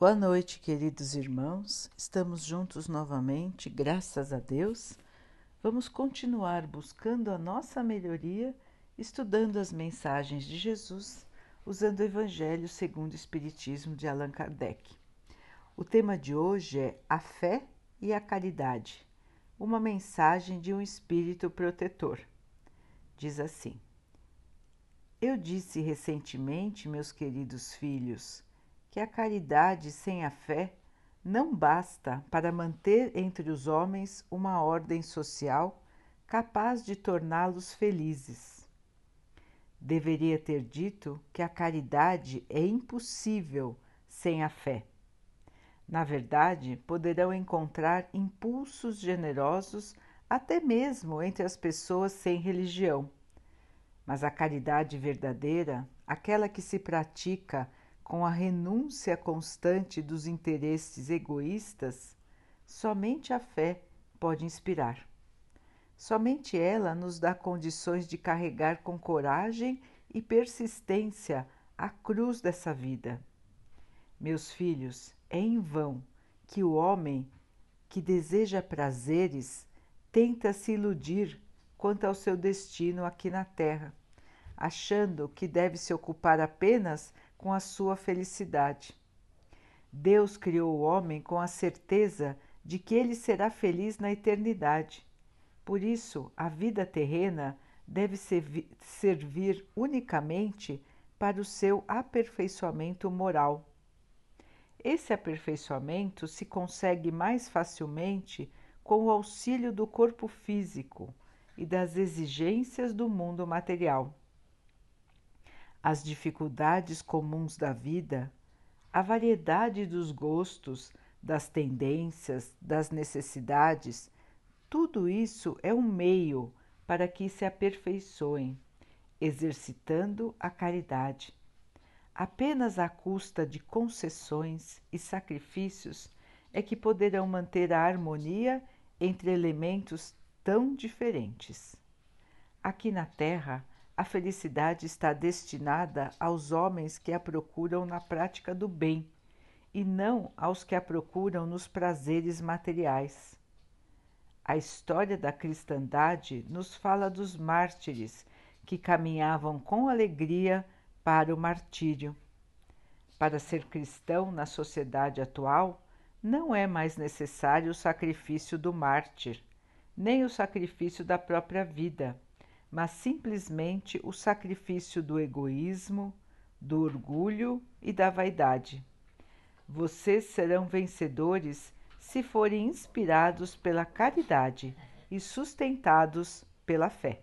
Boa noite, queridos irmãos. Estamos juntos novamente, graças a Deus. Vamos continuar buscando a nossa melhoria, estudando as mensagens de Jesus, usando o Evangelho segundo o Espiritismo de Allan Kardec. O tema de hoje é a fé e a caridade, uma mensagem de um espírito protetor. Diz assim: Eu disse recentemente, meus queridos filhos, que a caridade sem a fé não basta para manter entre os homens uma ordem social capaz de torná-los felizes. Deveria ter dito que a caridade é impossível sem a fé. Na verdade, poderão encontrar impulsos generosos até mesmo entre as pessoas sem religião. Mas a caridade verdadeira, aquela que se pratica com a renúncia constante dos interesses egoístas, somente a fé pode inspirar. Somente ela nos dá condições de carregar com coragem e persistência a cruz dessa vida. Meus filhos, é em vão que o homem que deseja prazeres tenta se iludir quanto ao seu destino aqui na Terra, achando que deve se ocupar apenas com a sua felicidade. Deus criou o homem com a certeza de que ele será feliz na eternidade. Por isso, a vida terrena deve servir unicamente para o seu aperfeiçoamento moral. Esse aperfeiçoamento se consegue mais facilmente com o auxílio do corpo físico e das exigências do mundo material as dificuldades comuns da vida, a variedade dos gostos, das tendências, das necessidades, tudo isso é um meio para que se aperfeiçoem, exercitando a caridade. Apenas à custa de concessões e sacrifícios é que poderão manter a harmonia entre elementos tão diferentes. Aqui na Terra, a felicidade está destinada aos homens que a procuram na prática do bem e não aos que a procuram nos prazeres materiais. A história da cristandade nos fala dos mártires que caminhavam com alegria para o martírio. Para ser cristão na sociedade atual, não é mais necessário o sacrifício do mártir, nem o sacrifício da própria vida mas simplesmente o sacrifício do egoísmo, do orgulho e da vaidade. Vocês serão vencedores se forem inspirados pela caridade e sustentados pela fé.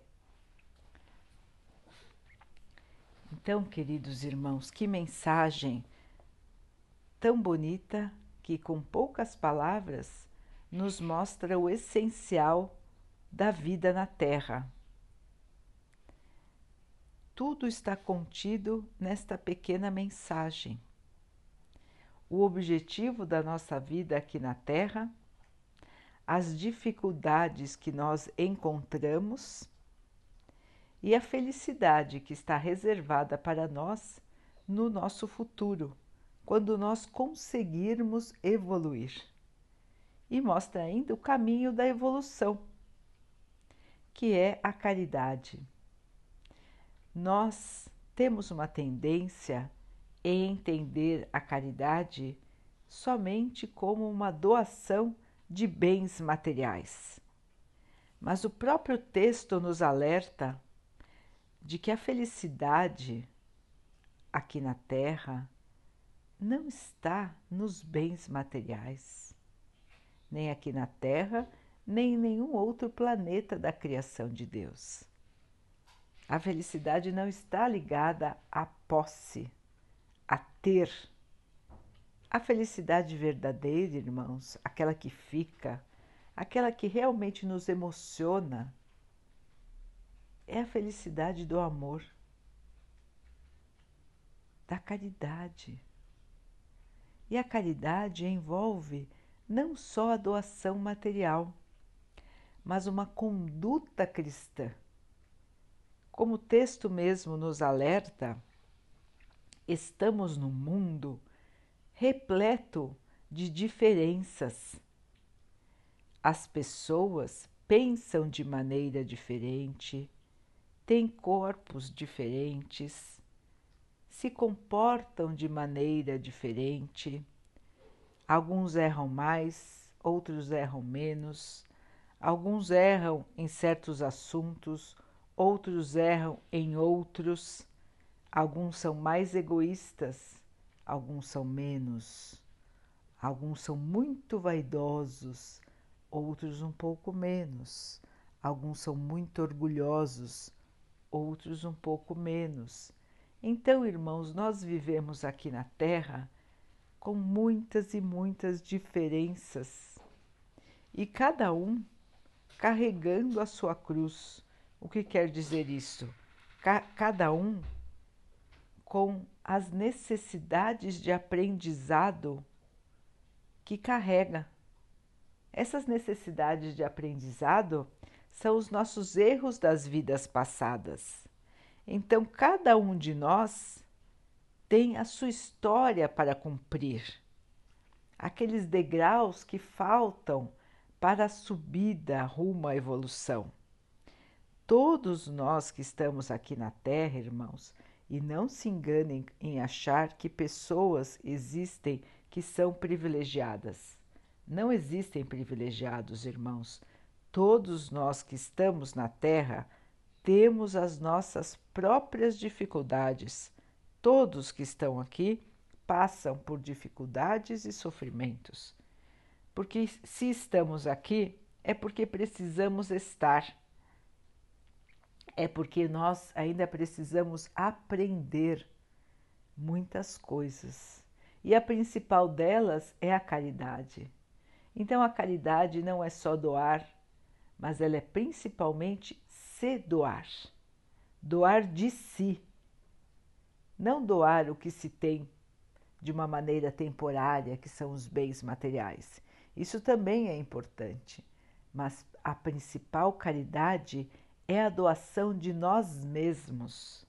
Então, queridos irmãos, que mensagem tão bonita que, com poucas palavras, nos mostra o essencial da vida na Terra tudo está contido nesta pequena mensagem. O objetivo da nossa vida aqui na Terra, as dificuldades que nós encontramos e a felicidade que está reservada para nós no nosso futuro, quando nós conseguirmos evoluir. E mostra ainda o caminho da evolução, que é a caridade nós temos uma tendência em entender a caridade somente como uma doação de bens materiais. Mas o próprio texto nos alerta de que a felicidade aqui na Terra não está nos bens materiais, nem aqui na Terra, nem em nenhum outro planeta da criação de Deus. A felicidade não está ligada à posse, a ter. A felicidade verdadeira, irmãos, aquela que fica, aquela que realmente nos emociona, é a felicidade do amor, da caridade. E a caridade envolve não só a doação material, mas uma conduta cristã como o texto mesmo nos alerta, estamos no mundo repleto de diferenças. As pessoas pensam de maneira diferente, têm corpos diferentes, se comportam de maneira diferente. Alguns erram mais, outros erram menos, alguns erram em certos assuntos, outros erram em outros. Alguns são mais egoístas, alguns são menos. Alguns são muito vaidosos, outros um pouco menos. Alguns são muito orgulhosos, outros um pouco menos. Então, irmãos, nós vivemos aqui na Terra com muitas e muitas diferenças e cada um carregando a sua cruz. O que quer dizer isso? cada um com as necessidades de aprendizado que carrega. Essas necessidades de aprendizado são os nossos erros das vidas passadas. Então, cada um de nós tem a sua história para cumprir, aqueles degraus que faltam para a subida rumo à evolução. Todos nós que estamos aqui na Terra, irmãos, e não se enganem em achar que pessoas existem que são privilegiadas. Não existem privilegiados, irmãos. Todos nós que estamos na Terra temos as nossas próprias dificuldades. Todos que estão aqui passam por dificuldades e sofrimentos. Porque se estamos aqui, é porque precisamos estar é porque nós ainda precisamos aprender muitas coisas. E a principal delas é a caridade. Então a caridade não é só doar, mas ela é principalmente se doar. Doar de si. Não doar o que se tem de uma maneira temporária, que são os bens materiais. Isso também é importante, mas a principal caridade é a doação de nós mesmos.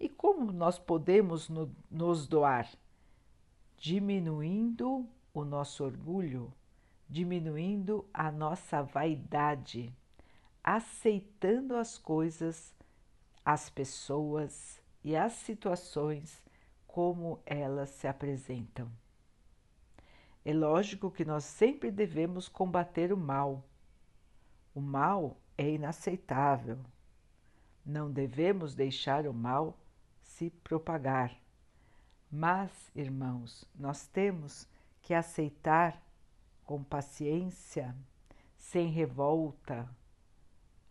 E como nós podemos no, nos doar? Diminuindo o nosso orgulho, diminuindo a nossa vaidade, aceitando as coisas, as pessoas e as situações como elas se apresentam. É lógico que nós sempre devemos combater o mal. O mal é inaceitável. Não devemos deixar o mal se propagar. Mas, irmãos, nós temos que aceitar com paciência, sem revolta,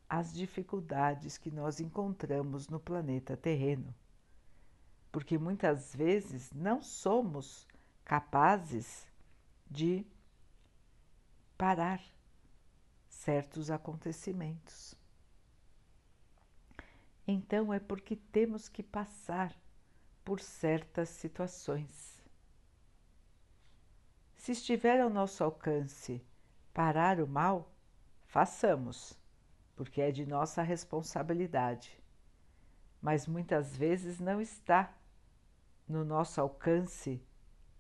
as dificuldades que nós encontramos no planeta terreno. Porque muitas vezes não somos capazes de parar certos acontecimentos. Então é porque temos que passar por certas situações. Se estiver ao nosso alcance parar o mal, façamos, porque é de nossa responsabilidade. Mas muitas vezes não está no nosso alcance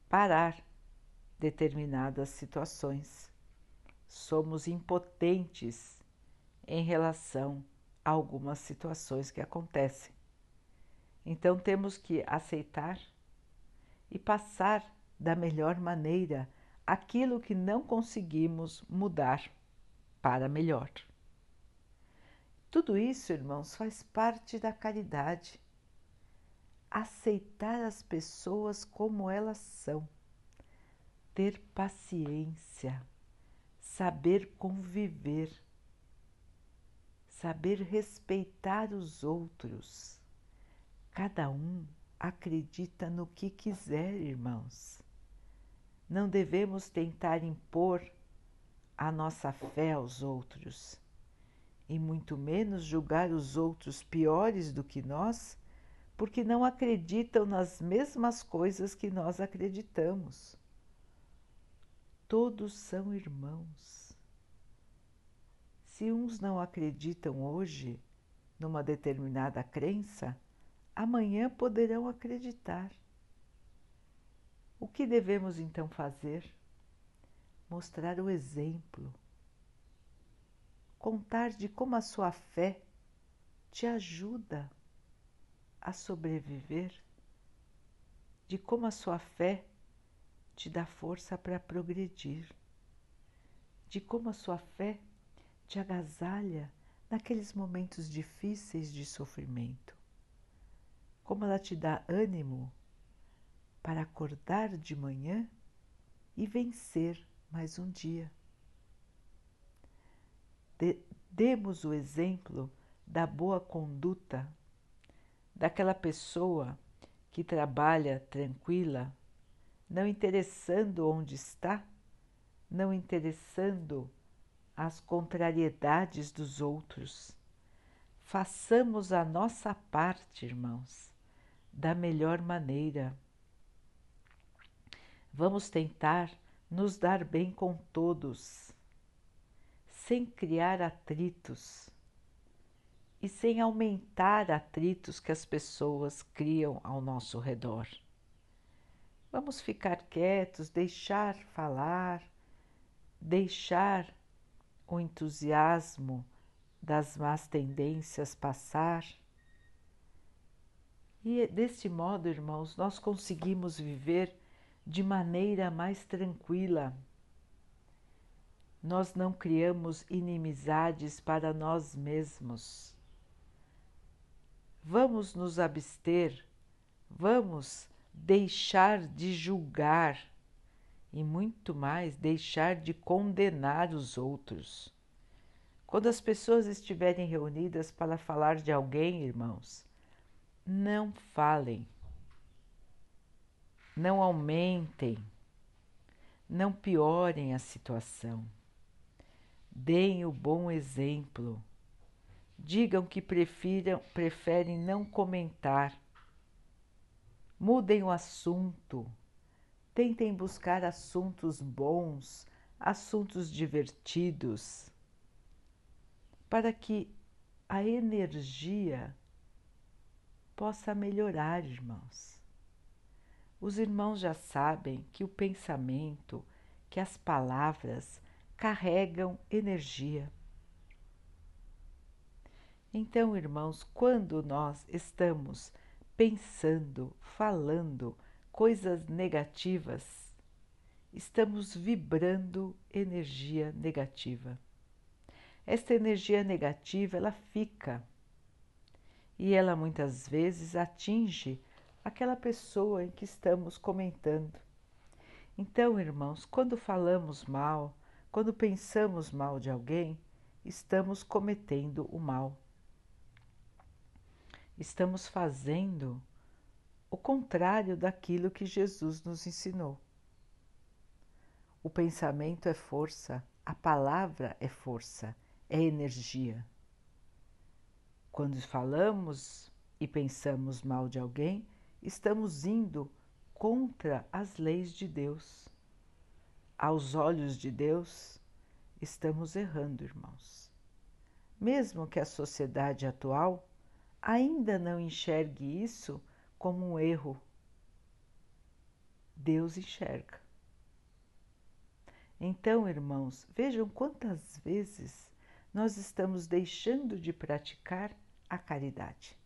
parar determinadas situações somos impotentes em relação a algumas situações que acontecem. Então temos que aceitar e passar da melhor maneira aquilo que não conseguimos mudar para melhor. Tudo isso, irmãos, faz parte da caridade. Aceitar as pessoas como elas são, ter paciência saber conviver, saber respeitar os outros. Cada um acredita no que quiser, irmãos. Não devemos tentar impor a nossa fé aos outros, e muito menos julgar os outros piores do que nós, porque não acreditam nas mesmas coisas que nós acreditamos todos são irmãos. Se uns não acreditam hoje numa determinada crença, amanhã poderão acreditar. O que devemos então fazer? Mostrar o exemplo, contar de como a sua fé te ajuda a sobreviver, de como a sua fé te dá força para progredir, de como a sua fé te agasalha naqueles momentos difíceis de sofrimento, como ela te dá ânimo para acordar de manhã e vencer mais um dia. De, demos o exemplo da boa conduta, daquela pessoa que trabalha tranquila, não interessando onde está, não interessando as contrariedades dos outros. Façamos a nossa parte, irmãos, da melhor maneira. Vamos tentar nos dar bem com todos, sem criar atritos e sem aumentar atritos que as pessoas criam ao nosso redor. Vamos ficar quietos, deixar falar, deixar o entusiasmo das más tendências passar. E deste modo, irmãos, nós conseguimos viver de maneira mais tranquila. Nós não criamos inimizades para nós mesmos. Vamos nos abster, vamos deixar de julgar e muito mais deixar de condenar os outros. Quando as pessoas estiverem reunidas para falar de alguém, irmãos, não falem não aumentem, não piorem a situação. Deem o bom exemplo. Digam que prefiram, preferem não comentar. Mudem o assunto. Tentem buscar assuntos bons, assuntos divertidos, para que a energia possa melhorar, irmãos. Os irmãos já sabem que o pensamento, que as palavras carregam energia. Então, irmãos, quando nós estamos pensando, falando coisas negativas, estamos vibrando energia negativa. Esta energia negativa, ela fica e ela muitas vezes atinge aquela pessoa em que estamos comentando. Então, irmãos, quando falamos mal, quando pensamos mal de alguém, estamos cometendo o mal. Estamos fazendo o contrário daquilo que Jesus nos ensinou. O pensamento é força, a palavra é força, é energia. Quando falamos e pensamos mal de alguém, estamos indo contra as leis de Deus. Aos olhos de Deus, estamos errando, irmãos. Mesmo que a sociedade atual ainda não enxergue isso como um erro, Deus enxerga. Então, irmãos, vejam quantas vezes nós estamos deixando de praticar a caridade.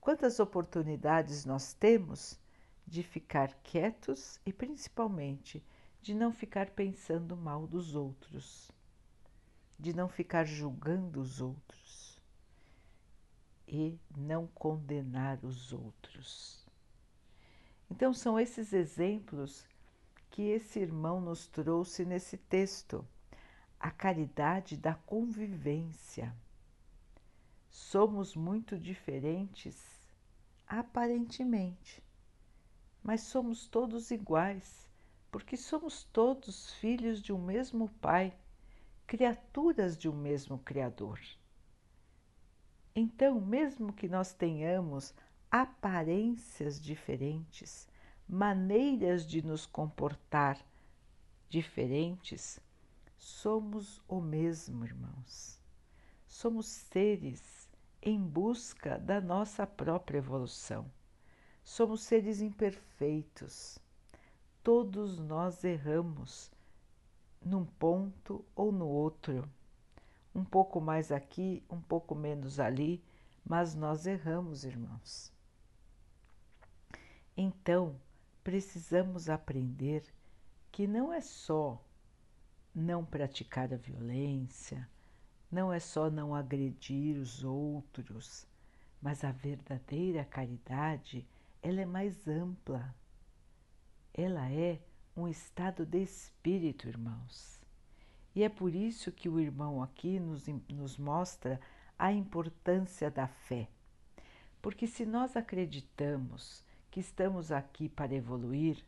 Quantas oportunidades nós temos de ficar quietos e principalmente de não ficar pensando mal dos outros, de não ficar julgando os outros e não condenar os outros. Então, são esses exemplos que esse irmão nos trouxe nesse texto, a caridade da convivência. Somos muito diferentes aparentemente, mas somos todos iguais, porque somos todos filhos de um mesmo Pai, criaturas de um mesmo Criador. Então, mesmo que nós tenhamos aparências diferentes, maneiras de nos comportar diferentes, somos o mesmo, irmãos. Somos seres em busca da nossa própria evolução. Somos seres imperfeitos, todos nós erramos num ponto ou no outro, um pouco mais aqui, um pouco menos ali, mas nós erramos, irmãos. Então, precisamos aprender que não é só não praticar a violência, não é só não agredir os outros, mas a verdadeira caridade, ela é mais ampla. Ela é um estado de espírito, irmãos. E é por isso que o irmão aqui nos, nos mostra a importância da fé. Porque se nós acreditamos que estamos aqui para evoluir,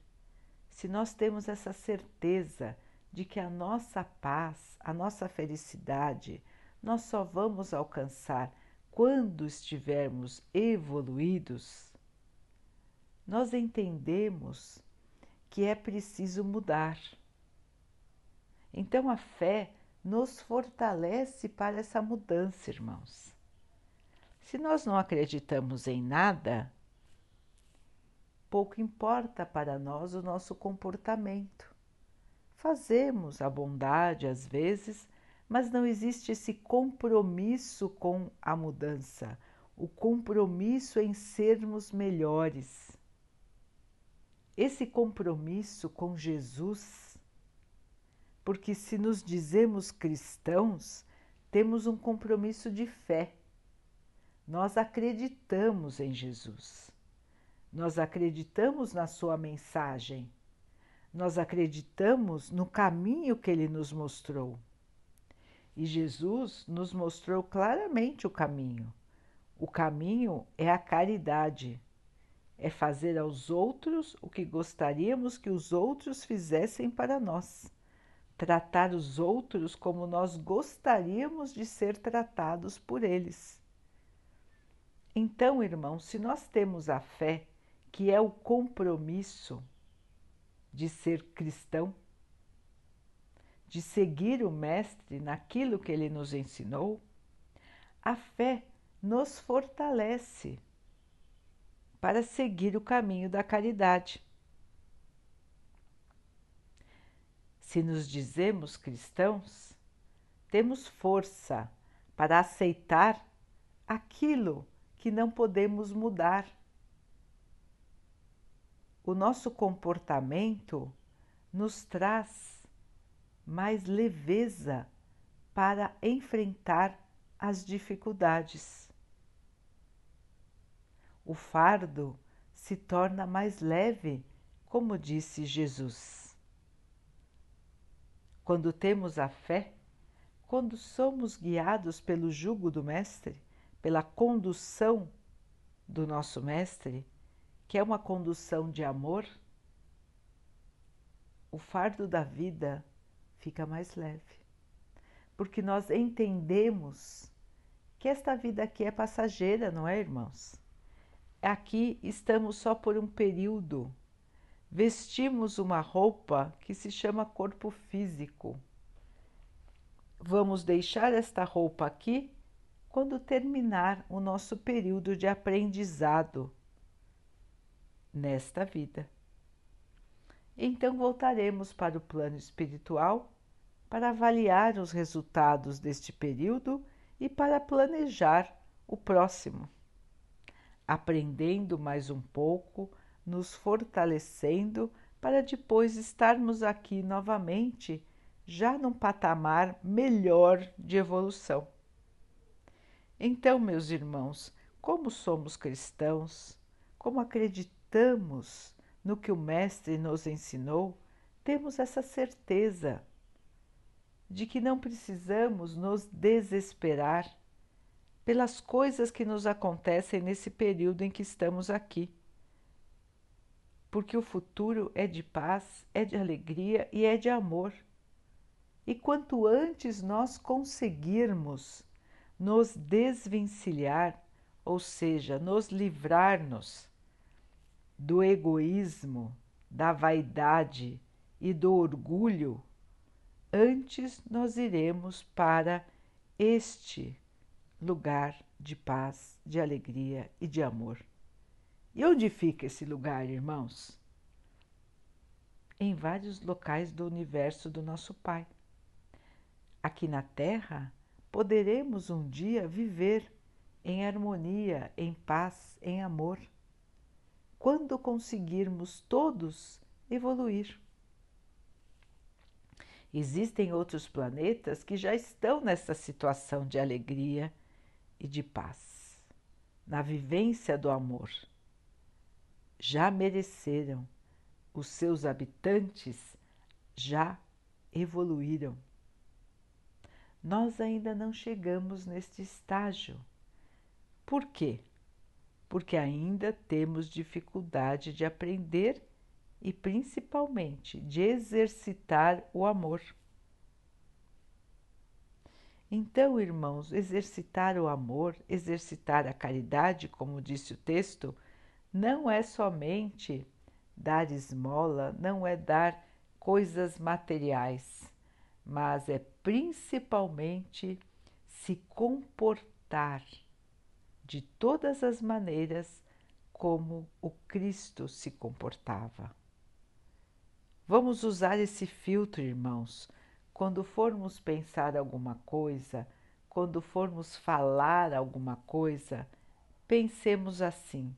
se nós temos essa certeza de que a nossa paz, a nossa felicidade, nós só vamos alcançar quando estivermos evoluídos, nós entendemos que é preciso mudar. Então a fé nos fortalece para essa mudança, irmãos. Se nós não acreditamos em nada, pouco importa para nós o nosso comportamento. Fazemos a bondade às vezes, mas não existe esse compromisso com a mudança, o compromisso em sermos melhores esse compromisso com Jesus, porque se nos dizemos cristãos, temos um compromisso de fé. Nós acreditamos em Jesus, nós acreditamos na Sua mensagem, nós acreditamos no caminho que Ele nos mostrou. E Jesus nos mostrou claramente o caminho. O caminho é a caridade é fazer aos outros o que gostaríamos que os outros fizessem para nós, tratar os outros como nós gostaríamos de ser tratados por eles. Então, irmãos, se nós temos a fé, que é o compromisso de ser cristão, de seguir o Mestre naquilo que ele nos ensinou, a fé nos fortalece para seguir o caminho da caridade. Se nos dizemos cristãos, temos força para aceitar aquilo que não podemos mudar. O nosso comportamento nos traz mais leveza para enfrentar as dificuldades o fardo se torna mais leve, como disse Jesus. Quando temos a fé, quando somos guiados pelo jugo do Mestre, pela condução do nosso Mestre, que é uma condução de amor, o fardo da vida fica mais leve, porque nós entendemos que esta vida aqui é passageira, não é, irmãos? aqui estamos só por um período. Vestimos uma roupa que se chama corpo físico. Vamos deixar esta roupa aqui quando terminar o nosso período de aprendizado nesta vida. Então voltaremos para o plano espiritual para avaliar os resultados deste período e para planejar o próximo aprendendo mais um pouco, nos fortalecendo para depois estarmos aqui novamente, já num patamar melhor de evolução. Então, meus irmãos, como somos cristãos, como acreditamos no que o Mestre nos ensinou, temos essa certeza de que não precisamos nos desesperar pelas coisas que nos acontecem nesse período em que estamos aqui. Porque o futuro é de paz, é de alegria e é de amor. E quanto antes nós conseguirmos nos desvencilhar, ou seja, nos livrar-nos do egoísmo, da vaidade e do orgulho, antes nós iremos para este lugar de paz, de alegria e de amor. E onde fica esse lugar, irmãos? em vários locais do universo do nosso Pai. Aqui na Terra, poderemos um dia viver em harmonia, em paz, em amor, quando conseguirmos todos evoluir. Existem outros planetas que já estão nessa situação de alegria e de paz, na vivência do amor. Já mereceram, os seus habitantes já evoluíram. Nós ainda não chegamos neste estágio. Por quê? Porque ainda temos dificuldade de aprender e principalmente de exercitar o amor. Então, irmãos, exercitar o amor, exercitar a caridade, como disse o texto, não é somente dar esmola, não é dar coisas materiais, mas é principalmente se comportar de todas as maneiras como o Cristo se comportava. Vamos usar esse filtro, irmãos, quando formos pensar alguma coisa, quando formos falar alguma coisa, pensemos assim: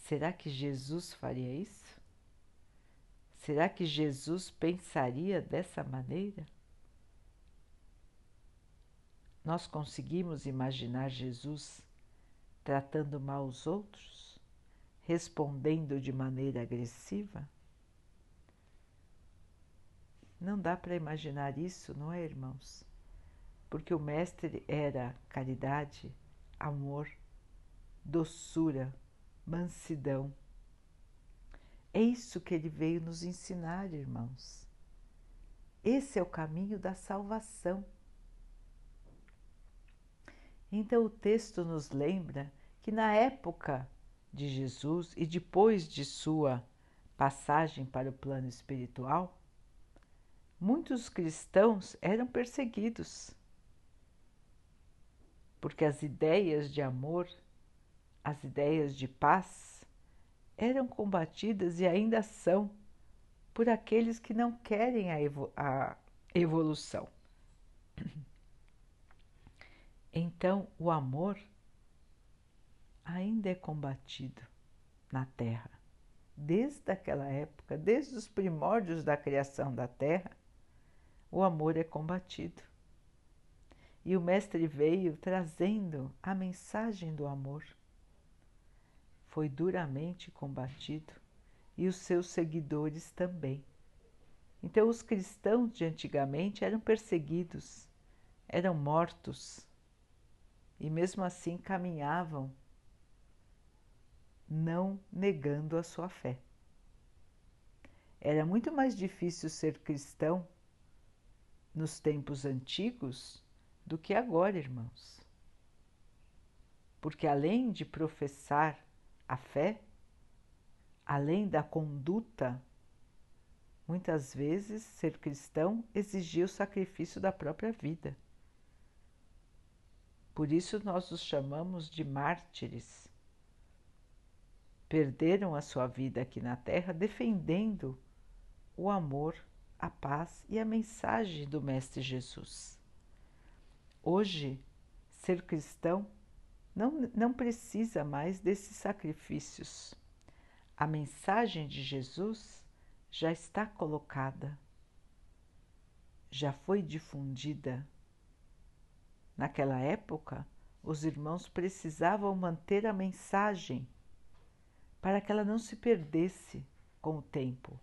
será que Jesus faria isso? Será que Jesus pensaria dessa maneira? Nós conseguimos imaginar Jesus tratando mal os outros, respondendo de maneira agressiva? Não dá para imaginar isso, não é, irmãos? Porque o Mestre era caridade, amor, doçura, mansidão. É isso que ele veio nos ensinar, irmãos. Esse é o caminho da salvação. Então, o texto nos lembra que na época de Jesus e depois de sua passagem para o plano espiritual, muitos cristãos eram perseguidos, porque as ideias de amor, as ideias de paz, eram combatidas e ainda são por aqueles que não querem a, evo a evolução. Então, o amor ainda é combatido na Terra. Desde aquela época, desde os primórdios da criação da Terra, o amor é combatido. E o Mestre veio trazendo a mensagem do amor. Foi duramente combatido e os seus seguidores também. Então, os cristãos de antigamente eram perseguidos, eram mortos e, mesmo assim, caminhavam não negando a sua fé. Era muito mais difícil ser cristão nos tempos antigos do que agora, irmãos. Porque além de professar a fé, além da conduta, muitas vezes ser cristão exigia o sacrifício da própria vida. Por isso nós os chamamos de mártires. Perderam a sua vida aqui na terra defendendo o amor a paz e a mensagem do Mestre Jesus. Hoje, ser cristão não, não precisa mais desses sacrifícios. A mensagem de Jesus já está colocada, já foi difundida. Naquela época, os irmãos precisavam manter a mensagem para que ela não se perdesse com o tempo.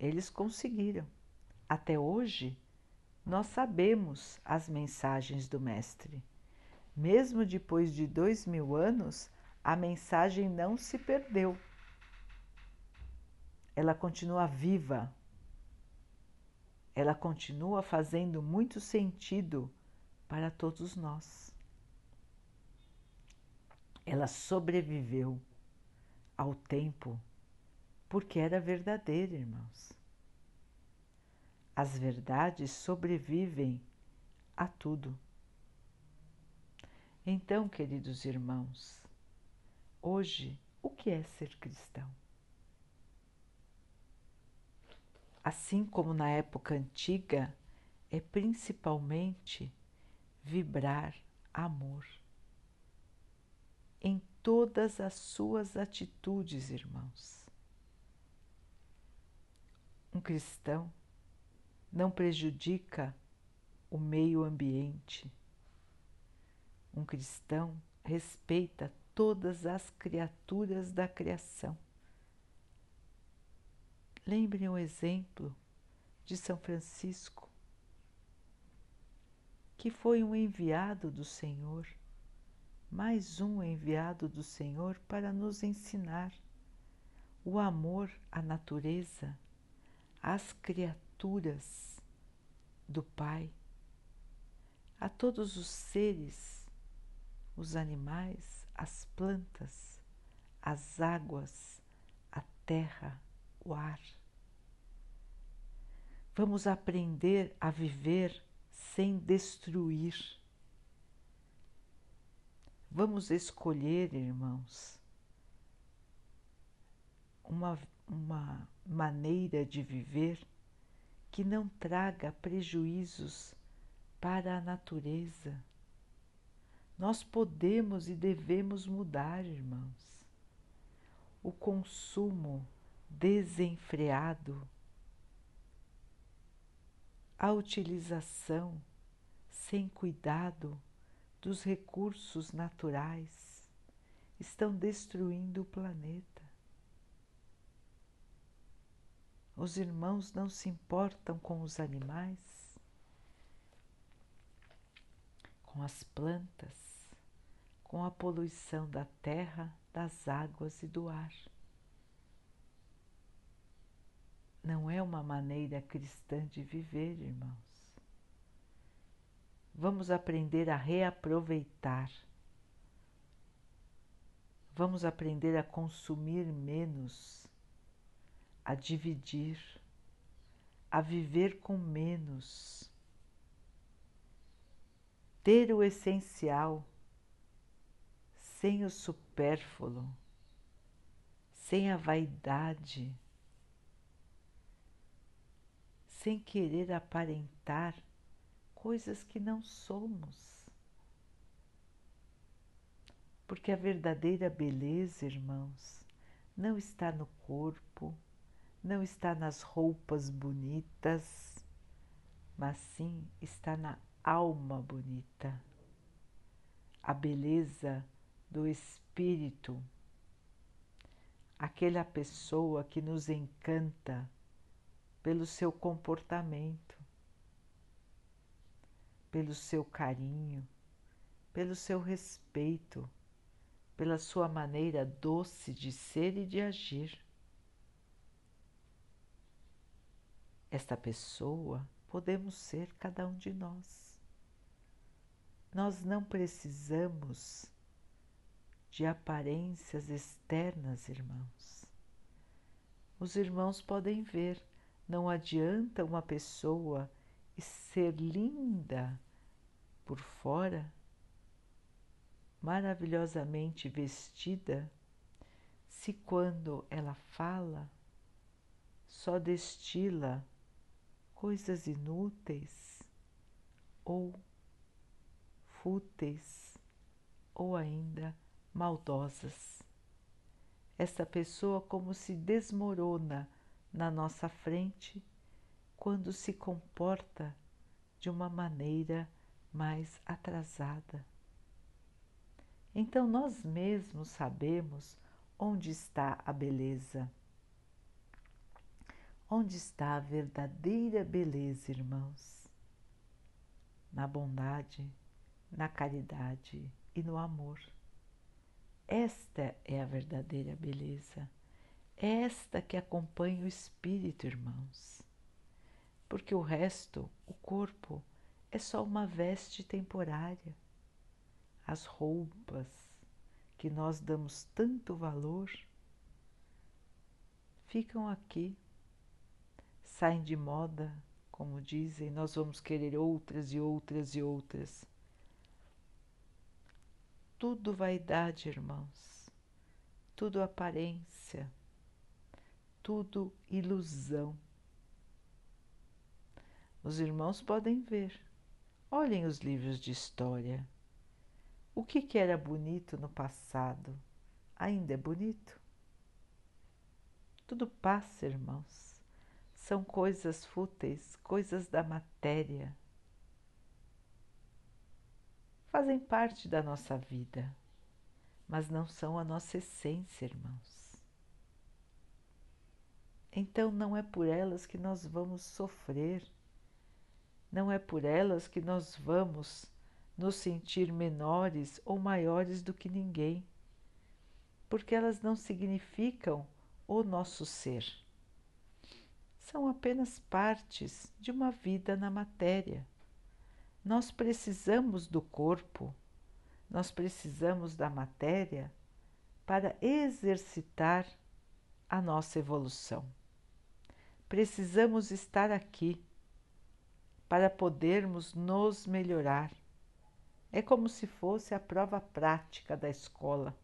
Eles conseguiram. Até hoje, nós sabemos as mensagens do Mestre. Mesmo depois de dois mil anos, a mensagem não se perdeu. Ela continua viva. Ela continua fazendo muito sentido para todos nós. Ela sobreviveu ao tempo porque era verdadeira, irmãos. As verdades sobrevivem a tudo. Então, queridos irmãos, hoje, o que é ser cristão? assim como na época antiga, é principalmente vibrar amor em todas as suas atitudes, irmãos. Um cristão não prejudica o meio ambiente. Um cristão respeita todas as criaturas da criação. Lembrem o exemplo de São Francisco, que foi um enviado do Senhor, mais um enviado do Senhor para nos ensinar o amor à natureza, às criaturas do Pai, a todos os seres, os animais, as plantas, as águas, a terra, o ar. Vamos aprender a viver sem destruir. Vamos escolher, irmãos, uma, uma maneira de viver que não traga prejuízos para a natureza. Nós podemos e devemos mudar, irmãos. O consumo desenfreado, a utilização sem cuidado dos recursos naturais estão destruindo o planeta. Os irmãos não se importam com os animais, com as plantas, com a poluição da terra, das águas e do ar. não é uma maneira cristã de viver, irmãos. Vamos aprender a reaproveitar. Vamos aprender a consumir menos, a dividir, a viver com menos. Ter o essencial sem o supérfluo, sem a vaidade sem querer aparentar coisas que não somos. Porque a verdadeira beleza, irmãos, não está no corpo, não está nas roupas bonitas, mas sim está na alma bonita. A beleza do espírito, aquela pessoa que nos encanta pelo seu comportamento, pelo seu carinho, pelo seu respeito, pela sua maneira doce de ser e de agir. Esta pessoa podemos ser cada um de nós. Nós não precisamos de aparências externas, irmãos. Os irmãos podem ver não adianta uma pessoa ser linda por fora, maravilhosamente vestida, se quando ela fala só destila coisas inúteis ou fúteis ou ainda maldosas. Essa pessoa como se desmorona na nossa frente quando se comporta de uma maneira mais atrasada. Então nós mesmos sabemos onde está a beleza. Onde está a verdadeira beleza, irmãos? Na bondade, na caridade e no amor. Esta é a verdadeira beleza esta que acompanha o espírito, irmãos. Porque o resto, o corpo, é só uma veste temporária. As roupas que nós damos tanto valor ficam aqui, saem de moda, como dizem, nós vamos querer outras e outras e outras. Tudo vaidade, irmãos, tudo aparência tudo ilusão. Os irmãos podem ver. Olhem os livros de história. O que, que era bonito no passado ainda é bonito? Tudo passa, irmãos. São coisas fúteis, coisas da matéria. Fazem parte da nossa vida, mas não são a nossa essência, irmãos. Então não é por elas que nós vamos sofrer não é por elas que nós vamos nos sentir menores ou maiores do que ninguém, porque elas não significam o nosso ser. São apenas partes de uma vida na matéria. Nós precisamos do corpo, nós precisamos da matéria para exercitar a nossa evolução. Precisamos estar aqui para podermos nos melhorar. É como se fosse a prova prática da escola.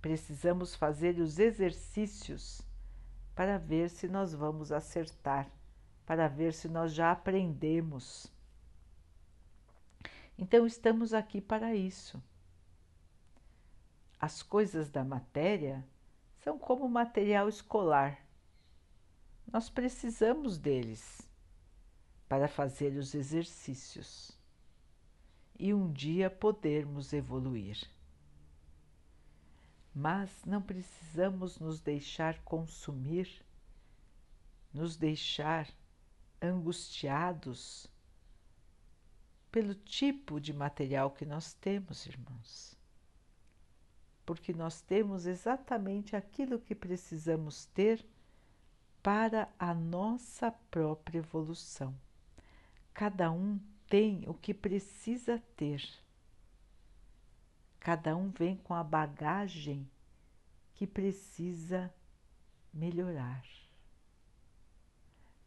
Precisamos fazer os exercícios para ver se nós vamos acertar, para ver se nós já aprendemos. Então, estamos aqui para isso. As coisas da matéria são como material escolar. Nós precisamos deles para fazer os exercícios e um dia podermos evoluir. Mas não precisamos nos deixar consumir, nos deixar angustiados pelo tipo de material que nós temos, irmãos. Porque nós temos exatamente aquilo que precisamos ter para a nossa própria evolução. Cada um tem o que precisa ter. Cada um vem com a bagagem que precisa melhorar.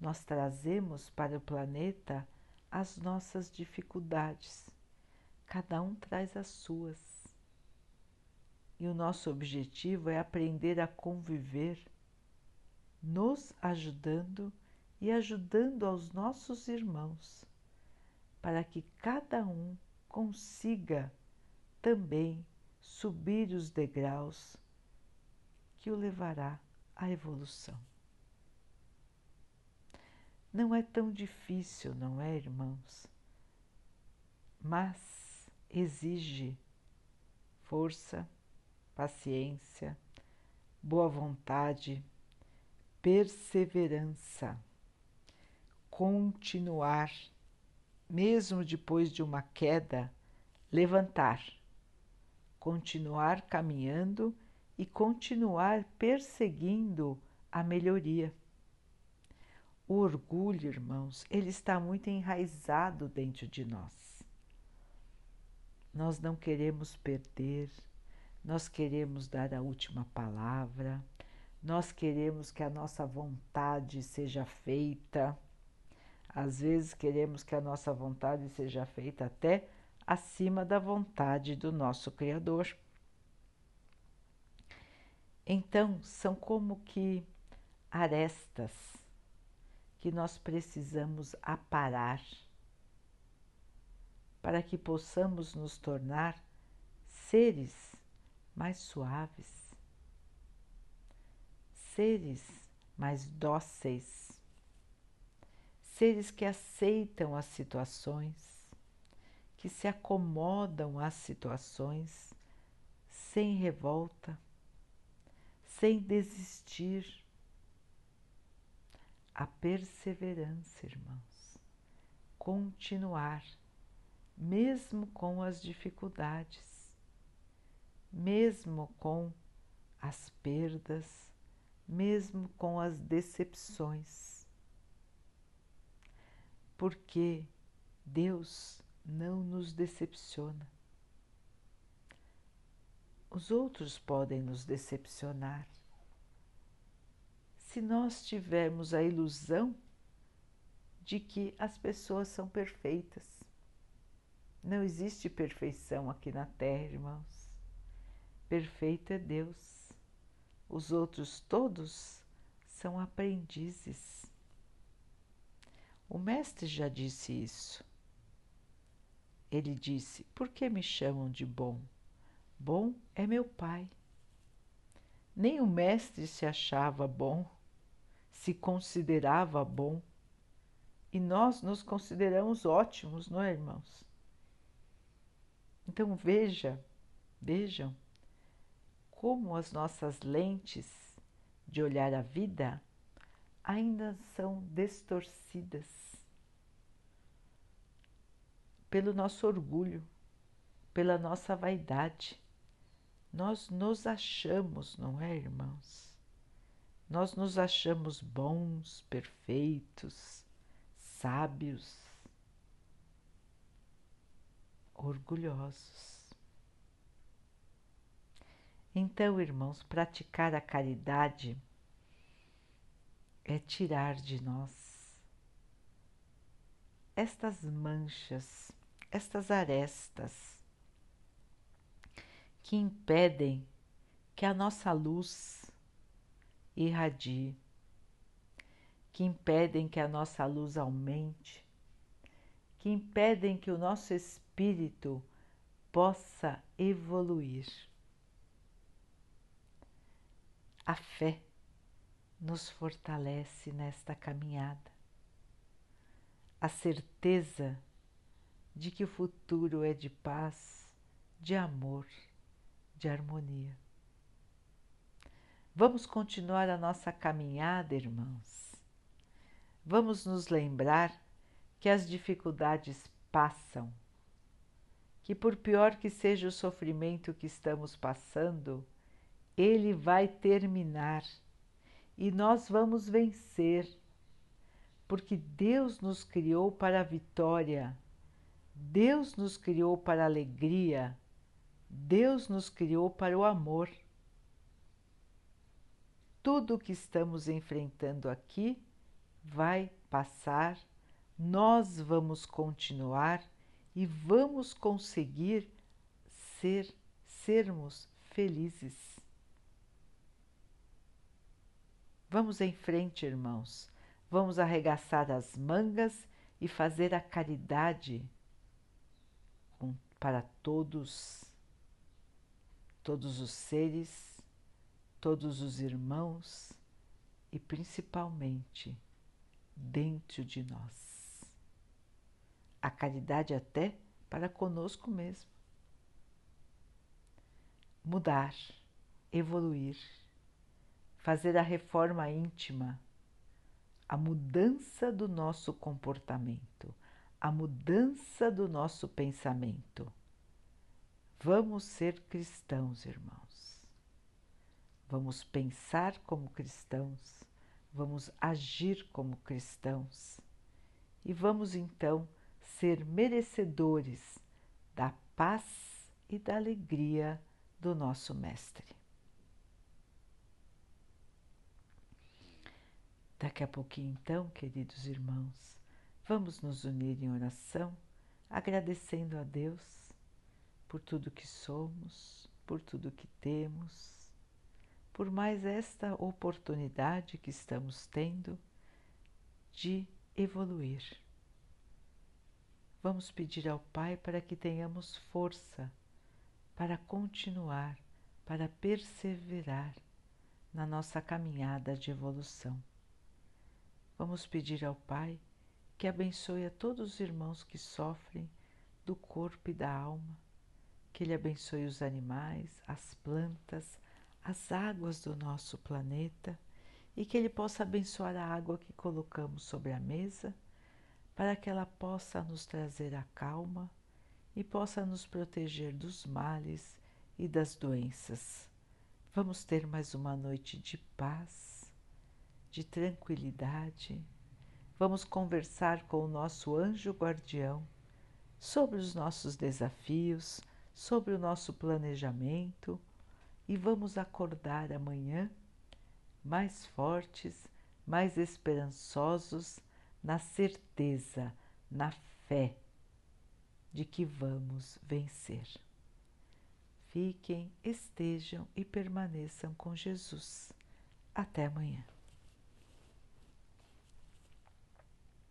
Nós trazemos para o planeta as nossas dificuldades, cada um traz as suas. E o nosso objetivo é aprender a conviver, nos ajudando e ajudando aos nossos irmãos, para que cada um consiga também subir os degraus que o levará à evolução. Não é tão difícil, não é, irmãos? Mas exige força, paciência, boa vontade, perseverança continuar, mesmo depois de uma queda, levantar, continuar caminhando e continuar perseguindo a melhoria. O orgulho, irmãos, ele está muito enraizado dentro de nós. Nós não queremos perder, nós queremos dar a última palavra, nós queremos que a nossa vontade seja feita às vezes queremos que a nossa vontade seja feita até acima da vontade do nosso Criador. Então, são como que arestas que nós precisamos aparar para que possamos nos tornar seres mais suaves, seres mais dóceis seres que aceitam as situações, que se acomodam às situações sem revolta, sem desistir. A perseverança, irmãos, continuar, mesmo com as dificuldades, mesmo com as perdas, mesmo com as decepções porque Deus não nos decepciona. Os outros podem nos decepcionar. Se nós tivermos a ilusão de que as pessoas são perfeitas. Não existe perfeição aqui na Terra, irmãos. Perfeito é Deus. Os outros todos são aprendizes O Mestre já disse isso. Ele disse: Por que me chamam de bom? Bom é meu Pai. Nem o Mestre se achava bom, se considerava bom. E nós nos consideramos ótimos, não é, irmãos? Então veja, vejam como as nossas lentes de olhar a vida ainda são distorcidas pelo nosso orgulho, pela nossa vaidade. Nós nos achamos, não é, irmãos? Nós nos achamos bons, perfeitos, sábios, orgulhosos. Então, irmãos, praticar a caridade é tirar de nós estas manchas, estas arestas que impedem que a nossa luz irradie, que impedem que a nossa luz aumente, que impedem que o nosso espírito possa evoluir. A fé nos fortalece nesta caminhada. A certeza de que o futuro é de paz, de amor, de harmonia. Vamos continuar a nossa caminhada, irmãos. Vamos nos lembrar que as dificuldades passam, que por pior que seja o sofrimento que estamos passando, ele vai terminar e nós vamos vencer, porque Deus nos criou para a vitória, Deus nos criou para a alegria, Deus nos criou para o amor. Tudo o que estamos enfrentando aqui vai passar, nós vamos continuar e vamos conseguir ser sermos felizes. Vamos em frente, irmãos. Vamos arregaçar as mangas e fazer a caridade para todos, todos os seres, todos os irmãos e principalmente dentro de nós. A caridade até para conosco mesmo. Mudar, evoluir fazer a reforma íntima, a mudança do nosso comportamento, a mudança do nosso pensamento. Vamos ser cristãos, irmãos. Vamos pensar como cristãos, vamos agir como cristãos e vamos então ser merecedores da paz e da alegria do nosso Mestre. Daqui a pouquinho, então, queridos irmãos, vamos nos unir em oração, agradecendo a Deus por tudo que somos, por tudo que temos, por mais esta oportunidade que estamos tendo de evoluir. Vamos pedir ao Pai para que tenhamos força para continuar, para perseverar na nossa caminhada de evolução. Vamos pedir ao Pai que abençoe a todos os irmãos que sofrem do corpo e da alma, que Ele abençoe os animais, as plantas, as águas do nosso planeta e que Ele possa abençoar a água que colocamos sobre a mesa, para que ela possa nos trazer a calma e possa nos proteger dos males e das doenças. Vamos ter mais uma noite de paz de tranquilidade, vamos conversar com o nosso anjo guardião sobre os nossos desafios, sobre o nosso planejamento e vamos acordar amanhã mais fortes, mais esperançosos, na certeza, na fé de que vamos vencer. Fiquem, estejam e permaneçam com Jesus. Até amanhã.